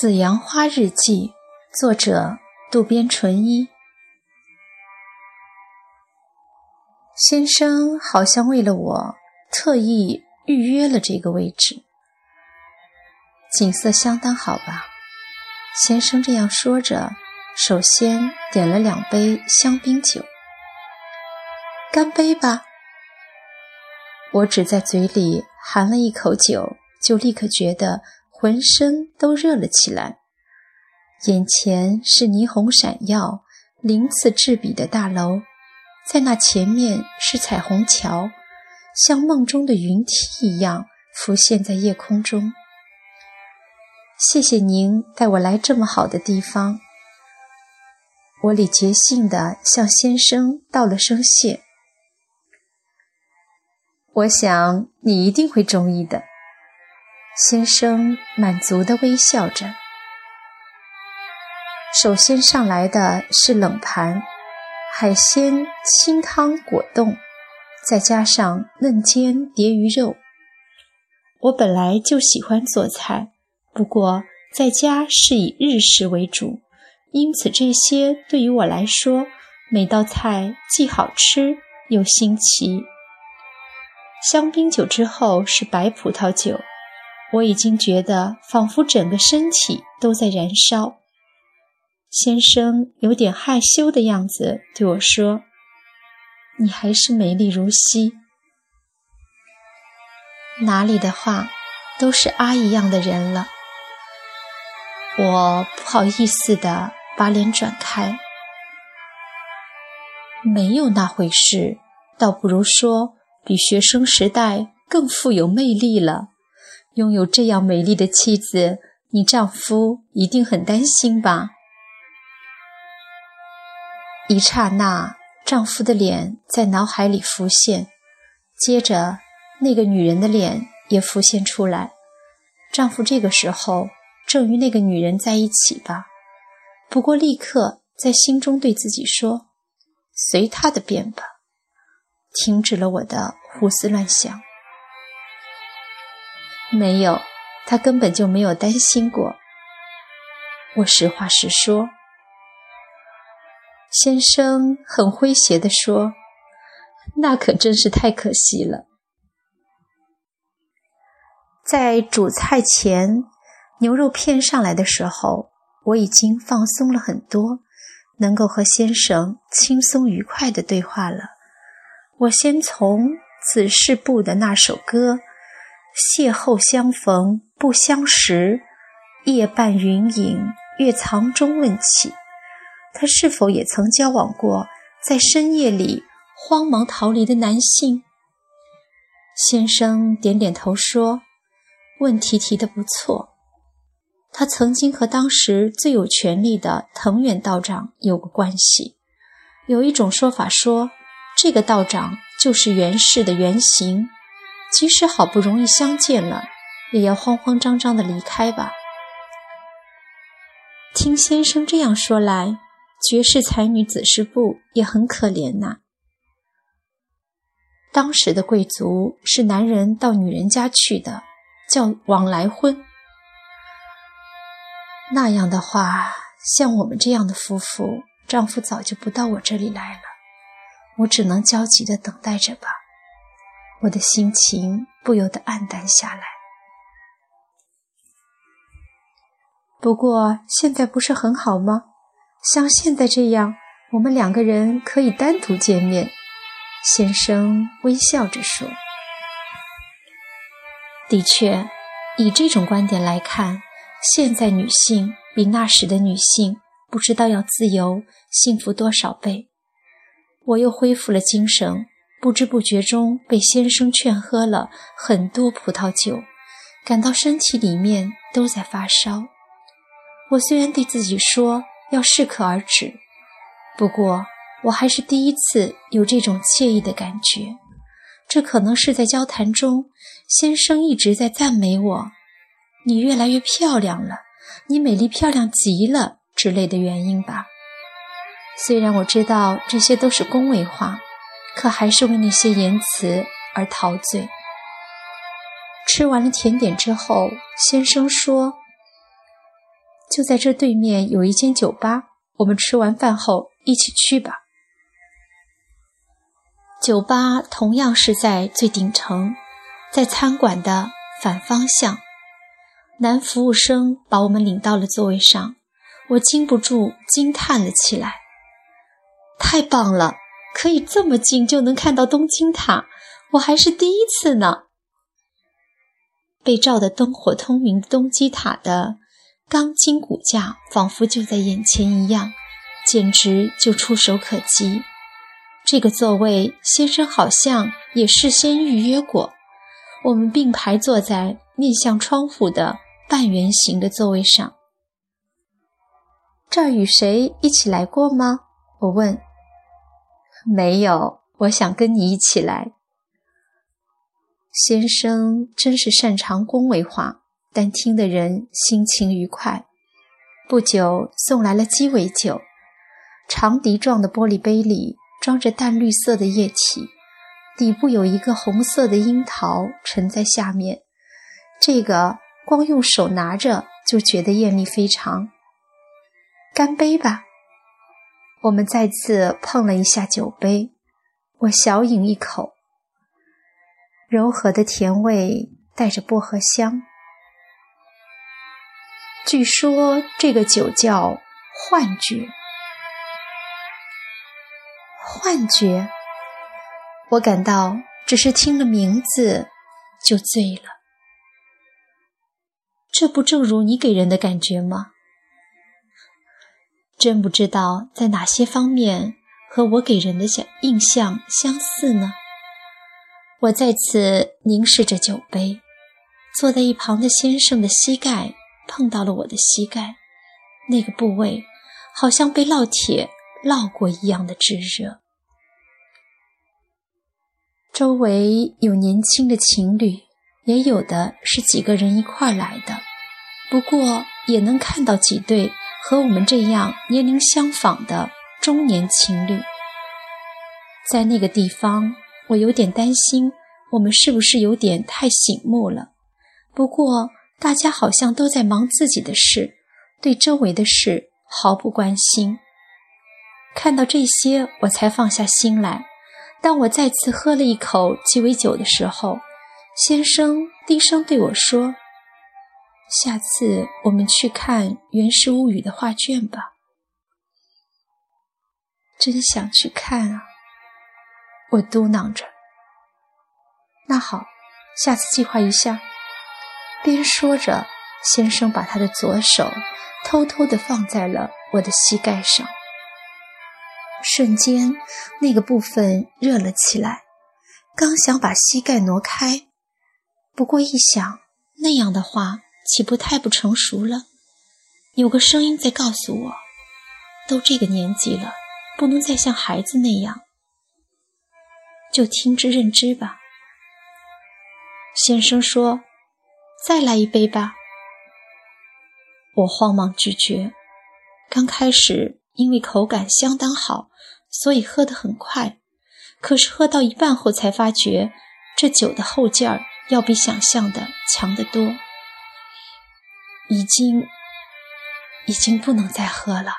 《紫阳花日记》作者渡边淳一。先生好像为了我特意预约了这个位置，景色相当好吧？先生这样说着，首先点了两杯香槟酒，干杯吧！我只在嘴里含了一口酒，就立刻觉得。浑身都热了起来，眼前是霓虹闪耀、鳞次栉比的大楼，在那前面是彩虹桥，像梦中的云梯一样浮现在夜空中。谢谢您带我来这么好的地方，我礼节性地向先生道了声谢。我想你一定会中意的。先生满足地微笑着。首先上来的是冷盘，海鲜清汤果冻，再加上嫩煎鲽鱼肉。我本来就喜欢做菜，不过在家是以日式为主，因此这些对于我来说，每道菜既好吃又新奇。香槟酒之后是白葡萄酒。我已经觉得仿佛整个身体都在燃烧。先生有点害羞的样子对我说：“你还是美丽如昔。”哪里的话，都是阿姨样的人了。我不好意思的把脸转开。没有那回事，倒不如说比学生时代更富有魅力了。拥有这样美丽的妻子，你丈夫一定很担心吧？一刹那，丈夫的脸在脑海里浮现，接着那个女人的脸也浮现出来。丈夫这个时候正与那个女人在一起吧？不过立刻在心中对自己说：“随他的便吧。”停止了我的胡思乱想。没有，他根本就没有担心过。我实话实说。先生很诙谐地说：“那可真是太可惜了。”在主菜前，牛肉片上来的时候，我已经放松了很多，能够和先生轻松愉快的对话了。我先从《子是部》的那首歌。邂逅相逢不相识，夜半云影月藏中问起，他是否也曾交往过在深夜里慌忙逃离的男性？先生点点头说：“问题提得不错。他曾经和当时最有权力的藤原道长有过关系。有一种说法说，这个道长就是源氏的原型。”即使好不容易相见了，也要慌慌张张的离开吧。听先生这样说来，绝世才女子师部也很可怜呐。当时的贵族是男人到女人家去的，叫往来婚。那样的话，像我们这样的夫妇，丈夫早就不到我这里来了，我只能焦急的等待着吧。我的心情不由得黯淡下来。不过现在不是很好吗？像现在这样，我们两个人可以单独见面。先生微笑着说：“的确，以这种观点来看，现在女性比那时的女性不知道要自由、幸福多少倍。”我又恢复了精神。不知不觉中被先生劝喝了很多葡萄酒，感到身体里面都在发烧。我虽然对自己说要适可而止，不过我还是第一次有这种惬意的感觉。这可能是在交谈中，先生一直在赞美我：“你越来越漂亮了，你美丽漂亮极了”之类的原因吧。虽然我知道这些都是恭维话。可还是为那些言辞而陶醉。吃完了甜点之后，先生说：“就在这对面有一间酒吧，我们吃完饭后一起去吧。”酒吧同样是在最顶层，在餐馆的反方向。男服务生把我们领到了座位上，我禁不住惊叹了起来：“太棒了，可以这么近就能看到东京塔，我还是第一次呢！”被照得灯火通明的东京塔的钢筋骨架，仿佛就在眼前一样，简直就触手可及。这个座位，先生好像也事先预约过。我们并排坐在面向窗户的。半圆形的座位上，这儿与谁一起来过吗？我问。没有，我想跟你一起来。先生真是擅长恭维话，但听的人心情愉快。不久送来了鸡尾酒，长笛状的玻璃杯里装着淡绿色的液体，底部有一个红色的樱桃沉在下面。这个。光用手拿着就觉得艳丽非常。干杯吧！我们再次碰了一下酒杯，我小饮一口，柔和的甜味带着薄荷香。据说这个酒叫幻觉，幻觉。我感到只是听了名字就醉了。这不正如你给人的感觉吗？真不知道在哪些方面和我给人的想印象相似呢？我再次凝视着酒杯，坐在一旁的先生的膝盖碰到了我的膝盖，那个部位好像被烙铁烙过一样的炙热。周围有年轻的情侣。也有的是几个人一块来的，不过也能看到几对和我们这样年龄相仿的中年情侣。在那个地方，我有点担心我们是不是有点太醒目了。不过大家好像都在忙自己的事，对周围的事毫不关心。看到这些，我才放下心来。当我再次喝了一口鸡尾酒的时候。先生低声对我说：“下次我们去看《源氏物语》的画卷吧。”真想去看啊！我嘟囔着。那好，下次计划一下。边说着，先生把他的左手偷偷地放在了我的膝盖上。瞬间，那个部分热了起来，刚想把膝盖挪开。不过一想，那样的话岂不太不成熟了？有个声音在告诉我：都这个年纪了，不能再像孩子那样。就听之任之吧。先生说：“再来一杯吧。”我慌忙拒绝。刚开始因为口感相当好，所以喝得很快。可是喝到一半后，才发觉这酒的后劲儿。要比想象的强得多，已经，已经不能再喝了。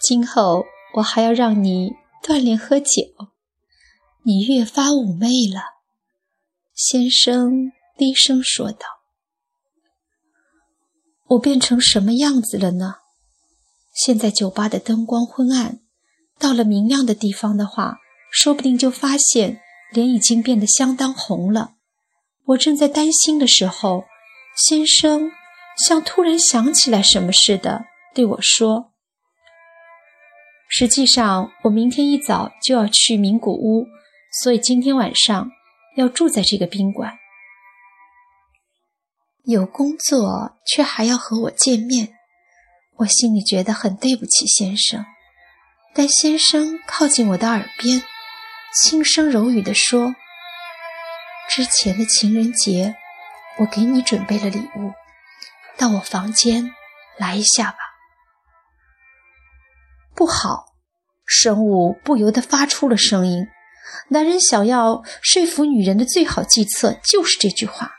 今后我还要让你锻炼喝酒，你越发妩媚了。”先生低声说道。“我变成什么样子了呢？现在酒吧的灯光昏暗，到了明亮的地方的话，说不定就发现。”脸已经变得相当红了。我正在担心的时候，先生像突然想起来什么似的对我说：“实际上，我明天一早就要去名古屋，所以今天晚上要住在这个宾馆。有工作却还要和我见面，我心里觉得很对不起先生。但先生靠近我的耳边。”轻声柔语地说：“之前的情人节，我给你准备了礼物，到我房间来一下吧。不好，神物不由得发出了声音，男人想要说服女人的最好计策就是这句话，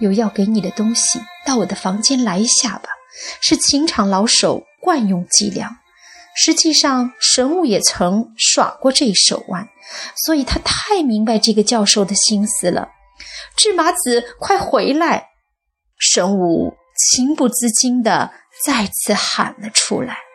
有要给你的东西，到我的房间来一下吧，是情场老手惯用伎俩，实际上神物也曾耍过这一手腕，所以他太明白这个教授的心思了。志麻子，快回来！神武情不自禁地再次喊了出来。